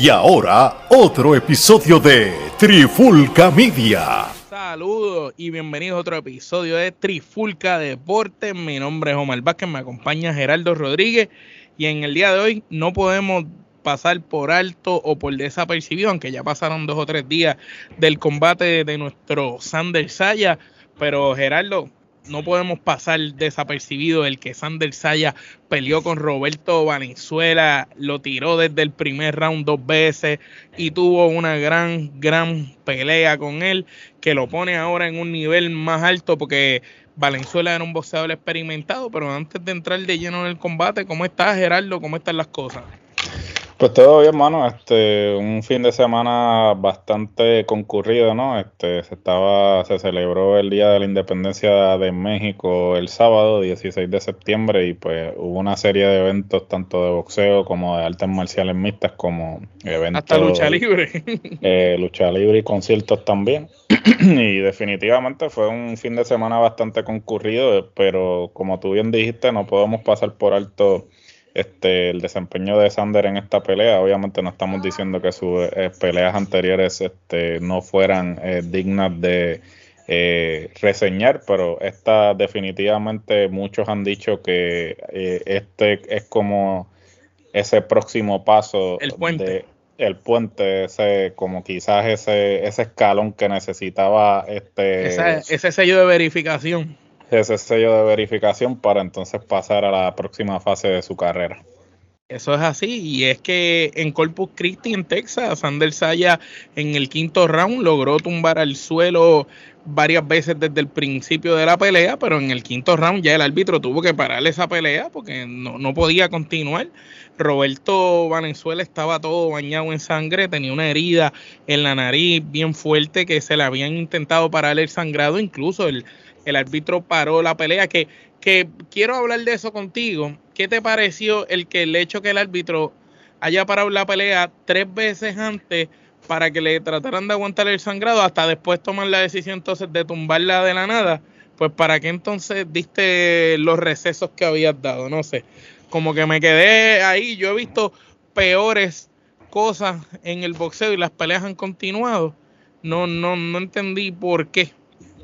Y ahora, otro episodio de Trifulca Media. Saludos y bienvenidos a otro episodio de Trifulca Deportes. Mi nombre es Omar Vázquez, me acompaña Gerardo Rodríguez y en el día de hoy no podemos pasar por alto o por desapercibido, aunque ya pasaron dos o tres días del combate de nuestro Sander Saya. Pero Gerardo, no podemos pasar desapercibido el que Sander Saya peleó con Roberto Valenzuela, lo tiró desde el primer round dos veces y tuvo una gran, gran pelea con él que lo pone ahora en un nivel más alto porque Valenzuela era un boxeador experimentado, pero antes de entrar de lleno en el combate, ¿cómo estás Gerardo? ¿Cómo están las cosas? Pues todo bien, hermano. Este, un fin de semana bastante concurrido, ¿no? Este, se estaba, se celebró el Día de la Independencia de México el sábado, 16 de septiembre, y pues hubo una serie de eventos tanto de boxeo como de artes marciales mixtas, como eventos. Hasta lucha libre. Eh, lucha libre y conciertos también. y definitivamente fue un fin de semana bastante concurrido, pero como tú bien dijiste, no podemos pasar por alto este, el desempeño de Sander en esta pelea. Obviamente no estamos diciendo que sus eh, peleas anteriores este, no fueran eh, dignas de eh, reseñar, pero esta definitivamente muchos han dicho que este es como ese próximo paso. El puente. el puente, ese, como quizás ese, ese escalón que necesitaba este ese sello de verificación ese sello de verificación para entonces pasar a la próxima fase de su carrera. Eso es así, y es que en Corpus Christi, en Texas, Sander Saya en el quinto round logró tumbar al suelo varias veces desde el principio de la pelea, pero en el quinto round ya el árbitro tuvo que parar esa pelea porque no, no podía continuar. Roberto Valenzuela estaba todo bañado en sangre, tenía una herida en la nariz bien fuerte que se le habían intentado parar el sangrado, incluso el el árbitro paró la pelea, que, que quiero hablar de eso contigo. ¿Qué te pareció el que el hecho que el árbitro haya parado la pelea tres veces antes para que le trataran de aguantar el sangrado hasta después tomar la decisión entonces de tumbarla de la nada? Pues para qué entonces diste los recesos que habías dado, no sé. Como que me quedé ahí, yo he visto peores cosas en el boxeo y las peleas han continuado. No, no, no entendí por qué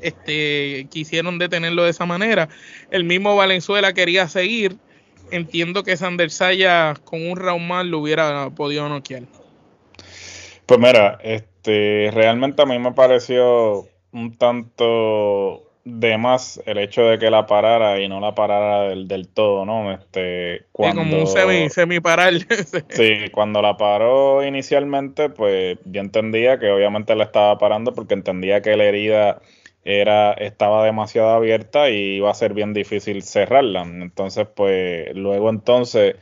este, quisieron detenerlo de esa manera. El mismo Valenzuela quería seguir. Entiendo que Sander Saya con un round más lo hubiera podido noquear. Pues mira, este, realmente a mí me pareció un tanto de más el hecho de que la parara y no la parara del, del todo, ¿no? Este, cuando, como un semi, semi parar. sí, cuando la paró inicialmente, pues yo entendía que obviamente la estaba parando porque entendía que la herida era, estaba demasiado abierta y iba a ser bien difícil cerrarla. Entonces, pues luego entonces,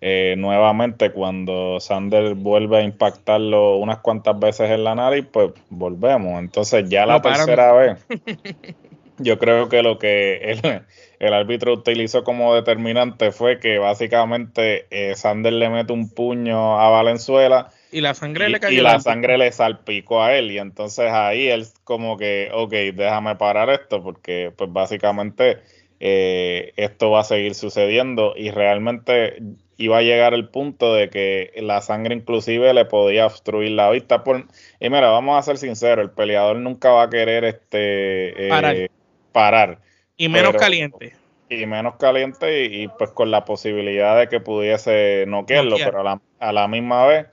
eh, nuevamente cuando Sander vuelve a impactarlo unas cuantas veces en la nariz, pues volvemos. Entonces ya la tercera vez, yo creo que lo que el, el, árbitro utilizó como determinante fue que básicamente eh, Sander le mete un puño a Valenzuela y la sangre le cayó. Y la sangre le salpicó a él. Y entonces ahí él como que, ok, déjame parar esto porque pues básicamente eh, esto va a seguir sucediendo y realmente iba a llegar el punto de que la sangre inclusive le podía obstruir la vista. Por, y mira, vamos a ser sinceros, el peleador nunca va a querer este eh, parar. Y menos caliente. Y menos caliente y, pues con la posibilidad de que pudiese noquearlo, pero a la, a la misma vez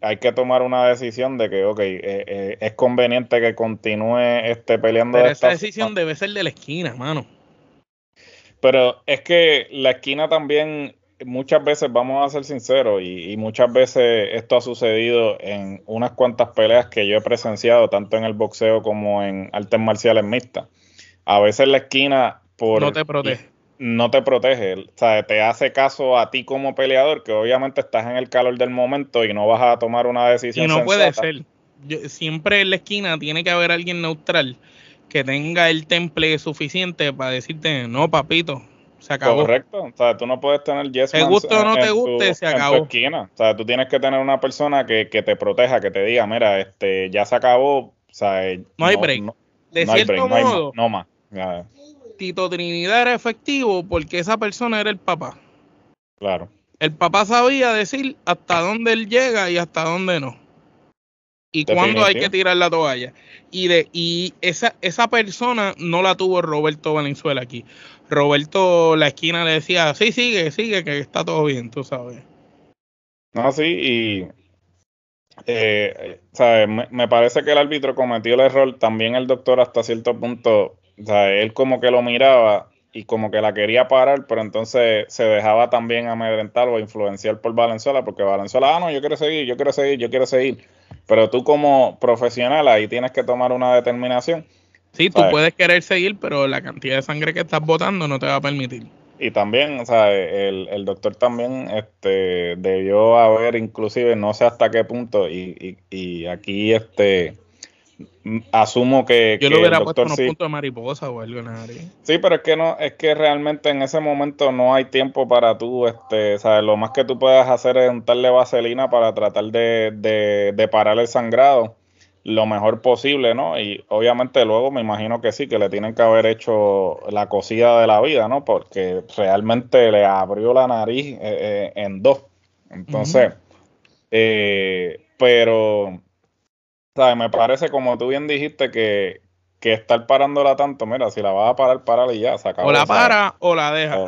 hay que tomar una decisión de que, ok, eh, eh, es conveniente que continúe este, peleando. Pero esa decisión debe ser de la esquina, mano. Pero es que la esquina también, muchas veces, vamos a ser sinceros, y, muchas veces esto ha sucedido en unas cuantas peleas que yo he presenciado, tanto en el boxeo como en artes marciales mixtas. A veces la esquina, por... No te protege no te protege, o sea, te hace caso a ti como peleador, que obviamente estás en el calor del momento y no vas a tomar una decisión. Y no puede ser. siempre en la esquina tiene que haber alguien neutral que tenga el temple suficiente para decirte, no, papito, se acabó. Correcto, o sea, tú no puedes tener yes Te guste o no te guste, se acabó. esquina. O sea, tú tienes que tener una persona que, que, te proteja, que te diga, mira, este, ya se acabó, o sea, no hay break. de cierto modo, no más. Tito Trinidad era efectivo porque esa persona era el papá. Claro. El papá sabía decir hasta dónde él llega y hasta dónde no. Y cuándo hay que tirar la toalla. Y de y esa, esa persona no la tuvo Roberto Valenzuela aquí. Roberto la esquina le decía, sí, sigue, sigue, que está todo bien, tú sabes. No, sí, y eh, Me, me, parece que el árbitro cometió el error, también el doctor hasta cierto punto, o sea, él como que lo miraba y como que la quería parar, pero entonces se dejaba también amedrentar o influenciar por Valenzuela, porque Valenzuela, ah, no, yo quiero seguir, yo quiero seguir, yo quiero seguir. Pero tú como profesional ahí tienes que tomar una determinación. Sí, tú puedes querer seguir, pero la cantidad de sangre que estás botando no te va a permitir. Y también, o sea, el, el doctor también este, debió haber, inclusive, no sé hasta qué punto, y, y, y aquí este asumo que. Yo lo hubiera puesto unos puntos de mariposa o algo Sí, pero es que no, es que realmente en ese momento no hay tiempo para tú, este, ¿sabes? Lo más que tú puedas hacer es untarle vaselina para tratar de, de, de parar el sangrado lo mejor posible, ¿no? Y obviamente luego me imagino que sí, que le tienen que haber hecho la cosida de la vida, ¿no? Porque realmente le abrió la nariz eh, eh, en dos. Entonces, eh, pero me parece, como tú bien dijiste, que, que estar parándola tanto, mira, si la vas a parar, párala y ya, se acabó. O la para o la deja.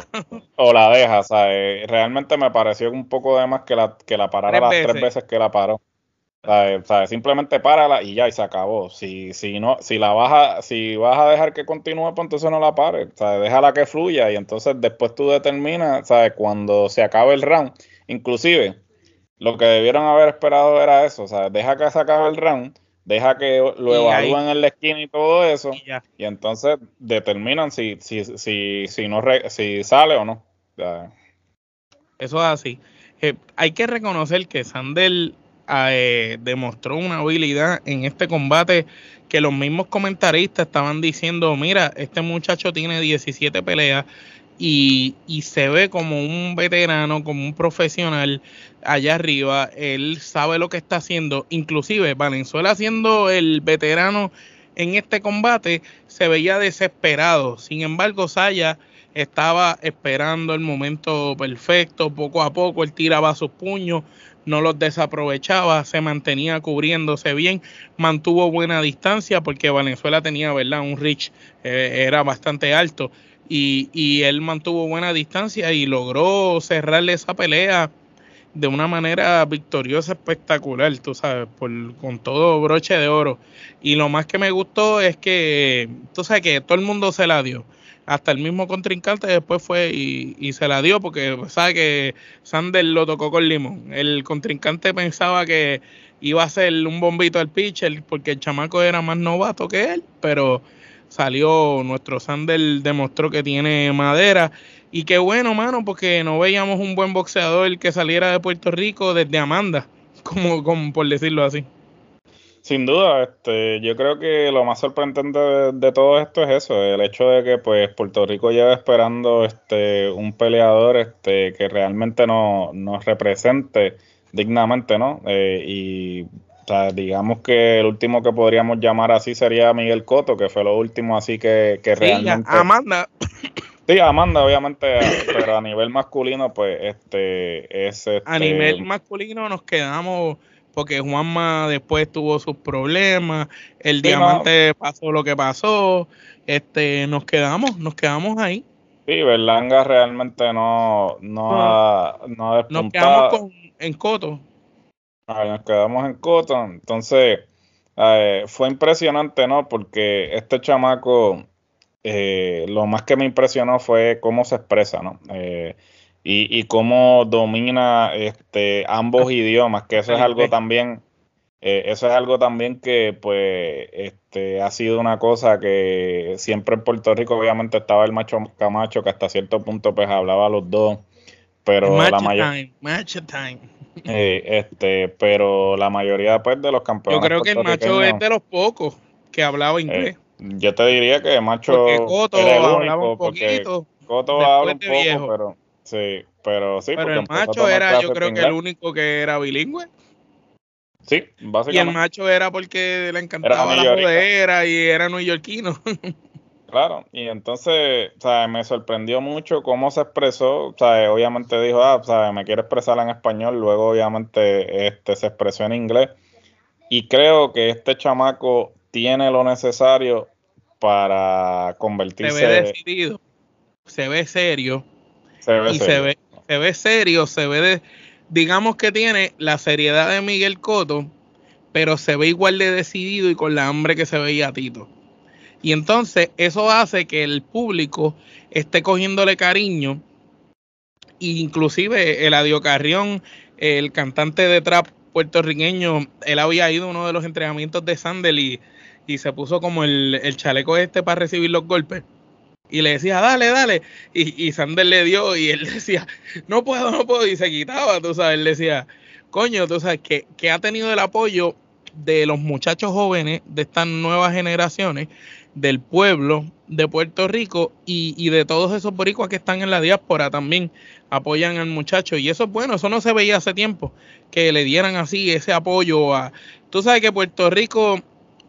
O, la deja, ¿sabes? Realmente me pareció un poco de más que la, que la parara las tres veces que la paró. ¿sabes? Simplemente párala y ya, y se acabó. Si, si no, si la vas a, si vas a dejar que continúe, pues entonces no la pares. ¿sabes? Déjala que fluya y entonces después tú determinas, ¿sabes? Cuando se acabe el round. Inclusive, lo que debieron haber esperado era eso, o sea, deja que se acabe el round, deja que lo evalúen en la esquina y todo eso, y, entonces determinan si, si, si, si, no si sale o no. Eso es así. Eh, hay que reconocer que Sandel eh, demostró una habilidad en este combate que los mismos comentaristas estaban diciendo, mira, este muchacho tiene 17 peleas y, se ve como un veterano, como un profesional allá arriba. Él sabe lo que está haciendo. Inclusive Valenzuela siendo el veterano en este combate se veía desesperado. Sin embargo, Saya estaba esperando el momento perfecto. Poco a poco él tiraba sus puños, no los desaprovechaba, se mantenía cubriéndose bien, mantuvo buena distancia porque Valenzuela tenía, ¿verdad? Un reach, eh, era bastante alto y, él mantuvo buena distancia y logró cerrarle esa pelea de una manera victoriosa, espectacular, tú sabes, por, con todo broche de oro. Y lo más que me gustó es que, tú sabes que todo el mundo se la dio. Hasta el mismo contrincante después fue y, se la dio porque sabe que Sander lo tocó con limón. El contrincante pensaba que iba a ser un bombito al pitcher porque el chamaco era más novato que él, pero salió, nuestro Sander demostró que tiene madera. Y qué bueno, mano, porque no veíamos un buen boxeador que saliera de Puerto Rico desde Amanda, como, como por decirlo así. Sin duda, este, yo creo que lo más sorprendente de, todo esto es eso, el hecho de que pues Puerto Rico lleva esperando este un peleador este que realmente nos represente dignamente, ¿no? Eh, y digamos que el último que podríamos llamar así sería Miguel Coto, que fue lo último así que, que realmente... Amanda. Sí, Amanda, obviamente, pero a nivel masculino, pues, este, es... a este, nivel masculino nos quedamos, porque Juanma después tuvo sus problemas, el diamante pasó lo que pasó, este, nos quedamos, nos quedamos ahí. Sí, Berlanga realmente no, no, ha, no Nos quedamos con, en Coto nos quedamos en Cotton. Entonces, eh, fue impresionante, ¿no? Porque este chamaco, eh, lo más que me impresionó fue cómo se expresa, ¿no? Eh, y, y, cómo domina este, ambos idiomas, que eso es algo también, eso es algo también que, pues, este, ha sido una cosa que siempre en Puerto Rico, obviamente, estaba el macho Camacho, que hasta cierto punto, pues, hablaba los dos, pero la mayoría... Eh, este, pero la mayoría pues, de los campeones. Yo creo que el macho es de los pocos que hablaba eh, inglés. yo te diría que el macho porque Coto hablaba un poquito. Coto habla un poco, pero sí, pero sí. Pero el macho era, yo creo que el único que era bilingüe. Sí, básicamente. Y el macho era porque le encantaba la jodera y era neoyorquino. Claro, y entonces, o me sorprendió mucho cómo se expresó, sea, obviamente dijo, ah, o me quiere expresar en español, luego obviamente este, se expresó en inglés, y creo que este chamaco tiene lo necesario para convertirse... Se ve decidido, se ve serio, se ve y serio. Se, ve, se ve serio, se ve, de, digamos que tiene la seriedad de Miguel Coto, pero se ve igual de decidido y con la hambre que se veía Tito. Y entonces eso hace que el público esté cogiéndole cariño. Inclusive el Adio Carrión, el cantante de trap puertorriqueño, él había ido a uno de los entrenamientos de Sandel y, se puso como el, chaleco este para recibir los golpes. Y le decía, dale, dale. Y, y Sandel le dio y él decía, no puedo, no puedo. Y se quitaba, tú sabes. Él decía, coño, tú sabes, que, que ha tenido el apoyo de los muchachos jóvenes de estas nuevas generaciones del pueblo de Puerto Rico y, de todos esos boricuas que están en la diáspora también apoyan al muchacho. Y eso es bueno, eso no se veía hace tiempo, que le dieran así ese apoyo a... Tú sabes que Puerto Rico,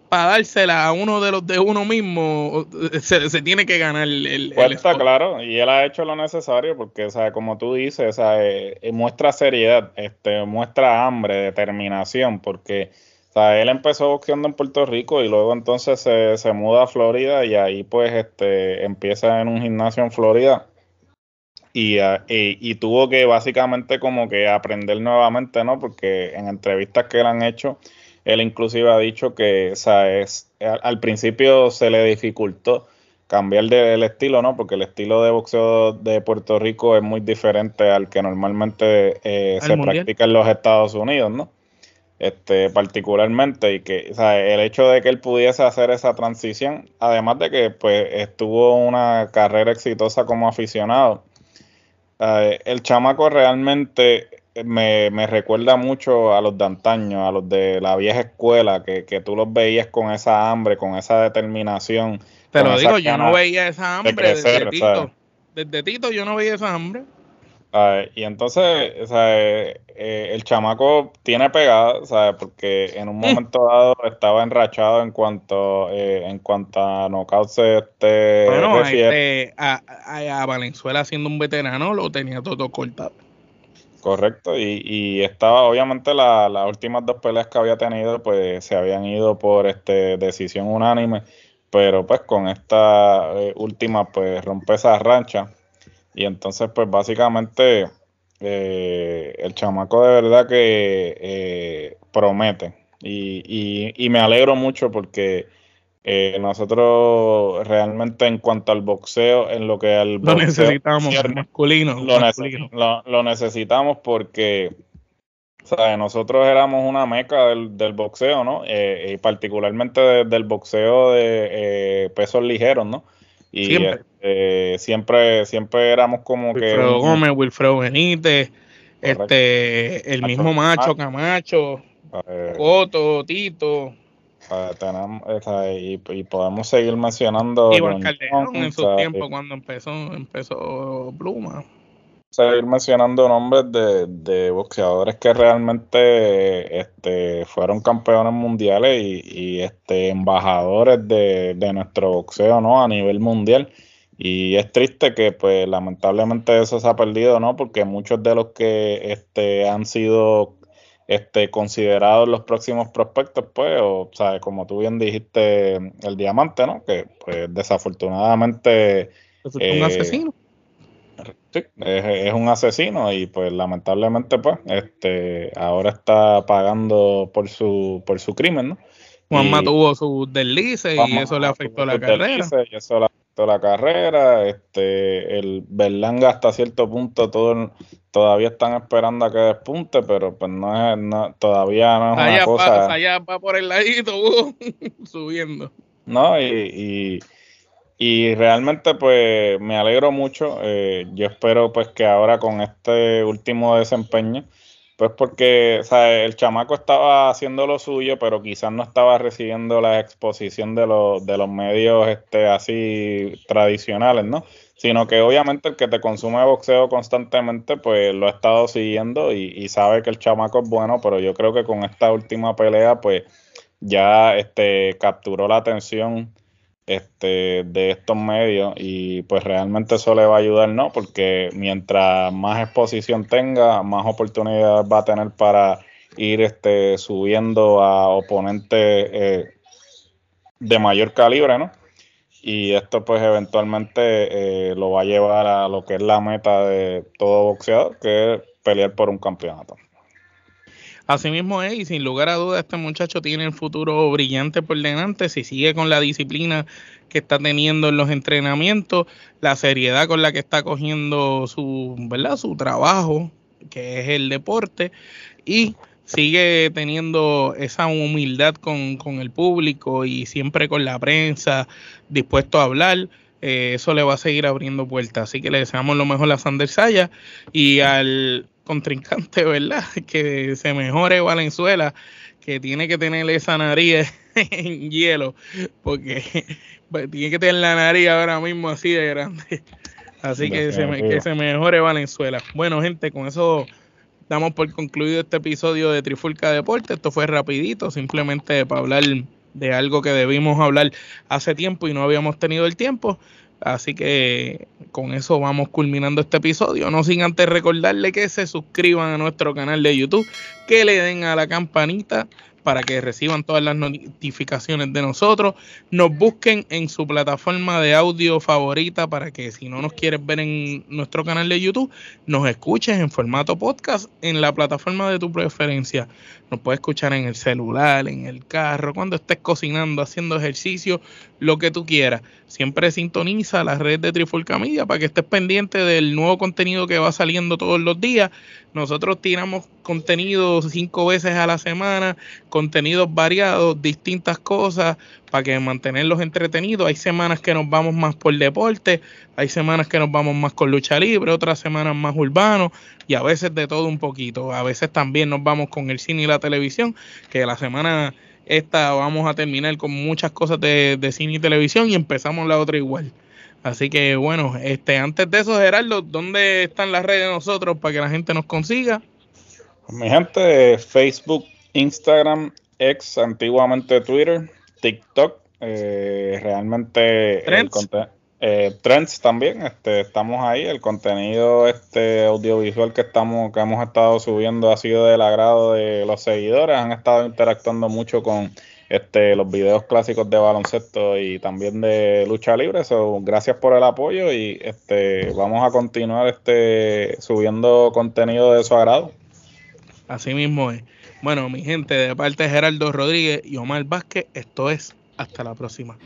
para dársela a uno de los de uno mismo, se, tiene que ganar el... pues está claro, y él ha hecho lo necesario porque, o sea, como tú dices, o eh, muestra seriedad, este, muestra hambre, determinación, porque o sea, él empezó boxeando en Puerto Rico y luego entonces se, se muda a Florida y ahí pues este empieza en un gimnasio en Florida y, ah, y, tuvo que básicamente como que aprender nuevamente, ¿no? Porque en entrevistas que le han hecho, él inclusive ha dicho que, o sea, es, al, principio se le dificultó cambiar de, el estilo, ¿no? Porque el estilo de boxeo de Puerto Rico es muy diferente al que normalmente eh, se practica en los Estados Unidos, ¿no? Este, particularmente, y que o sea, el hecho de que él pudiese hacer esa transición, además de que pues estuvo una carrera exitosa como aficionado, eh, el chamaco realmente me, recuerda mucho a los de antaño, a los de la vieja escuela, que, que tú los veías con esa hambre, con esa determinación. Pero digo, yo no veía esa hambre desde Tito. Desde Tito yo no veía esa hambre y entonces, eh, eh, el chamaco tiene pegada, ¿sabes? Porque en un mm. momento dado estaba enrachado en cuanto eh, en cuanto a knockouts este, bueno, este, a, Valenzuela siendo un veterano lo tenía todo cortado. Correcto, y, estaba obviamente las últimas dos peleas que había tenido, pues se habían ido por este decisión unánime, pero pues con esta última, pues rompe esa rancha y entonces, pues básicamente, eh, el chamaco de verdad que eh, promete. Y, y, me alegro mucho porque eh, nosotros realmente en cuanto al boxeo, en lo que al lo necesitamos, masculino, lo, necesitamos porque nosotros éramos una meca del, del boxeo, ¿no? y particularmente del boxeo de pesos ligeros, ¿no? Y siempre, eh, siempre, siempre éramos como que. Wilfredo Gómez, Wilfredo Benítez, este, el mismo Macho, Camacho, eh, Coto, Tito. tenemos, y, podemos seguir mencionando. Iván Calderón en su tiempo cuando empezó, empezó Pluma seguir mencionando nombres de, boxeadores que realmente este, fueron campeones mundiales y, este, embajadores de, nuestro boxeo ¿no? a nivel mundial. Y es triste que pues lamentablemente eso se ha perdido, ¿no? Porque muchos de los que este, han sido este, considerados los próximos prospectos, pues, o, sea, como tú bien dijiste, el diamante, ¿no? Que pues desafortunadamente... un eh, asesino Sí, es, un asesino y pues lamentablemente pues este ahora está pagando por su por su crimen, ¿no? Juanma tuvo sus deslices y eso le afectó la carrera. Y eso le afectó la carrera. Este, el Berlanga hasta cierto punto todo, todavía están esperando a que despunte, pero pues no es, todavía no es una cosa. allá va por el ladito, uh, subiendo. No, y y realmente pues me alegro mucho. Eh, yo espero pues que ahora con este último desempeño, pues porque el chamaco estaba haciendo lo suyo, pero quizás no estaba recibiendo la exposición de, los, de los medios este, así tradicionales, ¿no? Sino que obviamente el que te consume boxeo constantemente, pues lo ha estado siguiendo y, y sabe que el chamaco es bueno, pero yo creo que con esta última pelea, pues ya este, capturó la atención este, de estos medios y pues realmente eso le va a ayudar, ¿no? Porque mientras más exposición tenga, más oportunidades va a tener para ir este, subiendo a oponentes eh, de mayor calibre, ¿no? Y esto pues eventualmente eh, lo va a llevar a lo que es la meta de todo boxeador, que es pelear por un campeonato. Asimismo es, y sin lugar a dudas, este muchacho tiene el futuro brillante por delante. Si sigue con la disciplina que está teniendo en los entrenamientos, la seriedad con la que está cogiendo su, ¿verdad? su trabajo, que es el deporte, y sigue teniendo esa humildad con, con el público y siempre con la prensa, dispuesto a hablar. Eh, eso le va a seguir abriendo puertas. Así que le deseamos lo mejor a Sander Saya y al contrincante, ¿verdad? Que se mejore Valenzuela, que tiene que tener esa nariz en hielo, porque tiene que tener la nariz ahora mismo así de grande. Así que se, que se mejore Valenzuela. Bueno, gente, con eso damos por concluido este episodio de Trifulca Deporte. Esto fue rapidito, simplemente para hablar de algo que debimos hablar hace tiempo y no habíamos tenido el tiempo. Así que con eso vamos culminando este episodio. No sin antes recordarle que se suscriban a nuestro canal de YouTube, que le den a la campanita para que reciban todas las notificaciones de nosotros. Nos busquen en su plataforma de audio favorita para que si no nos quieres ver en nuestro canal de YouTube, nos escuches en formato podcast en la plataforma de tu preferencia. Nos puedes escuchar en el celular, en el carro, cuando estés cocinando, haciendo ejercicio, lo que tú quieras. Siempre sintoniza la red de Trifulca Media para que estés pendiente del nuevo contenido que va saliendo todos los días. Nosotros tiramos contenido cinco veces a la semana, contenidos variados, distintas cosas para que mantenerlos entretenidos. Hay semanas que nos vamos más por deporte, hay semanas que nos vamos más con lucha libre, otras semanas más urbano y a veces de todo un poquito. A veces también nos vamos con el cine y la televisión, que la semana esta vamos a terminar con muchas cosas de, cine y televisión y empezamos la otra igual. Así que bueno, este antes de eso, Gerardo, ¿dónde están las redes de nosotros para que la gente nos consiga? Mi gente, Facebook, Instagram, ex, antiguamente Twitter, TikTok, eh, realmente el eh, Trends también, este, estamos ahí, el contenido este audiovisual que estamos, que hemos estado subiendo ha sido del agrado de los seguidores, han estado interactuando mucho con este los videos clásicos de baloncesto y también de lucha libre, so, gracias por el apoyo y este vamos a continuar este subiendo contenido de su agrado. Así mismo es. Bueno, mi gente, de parte de Gerardo Rodríguez y Omar Vázquez, esto es hasta la próxima.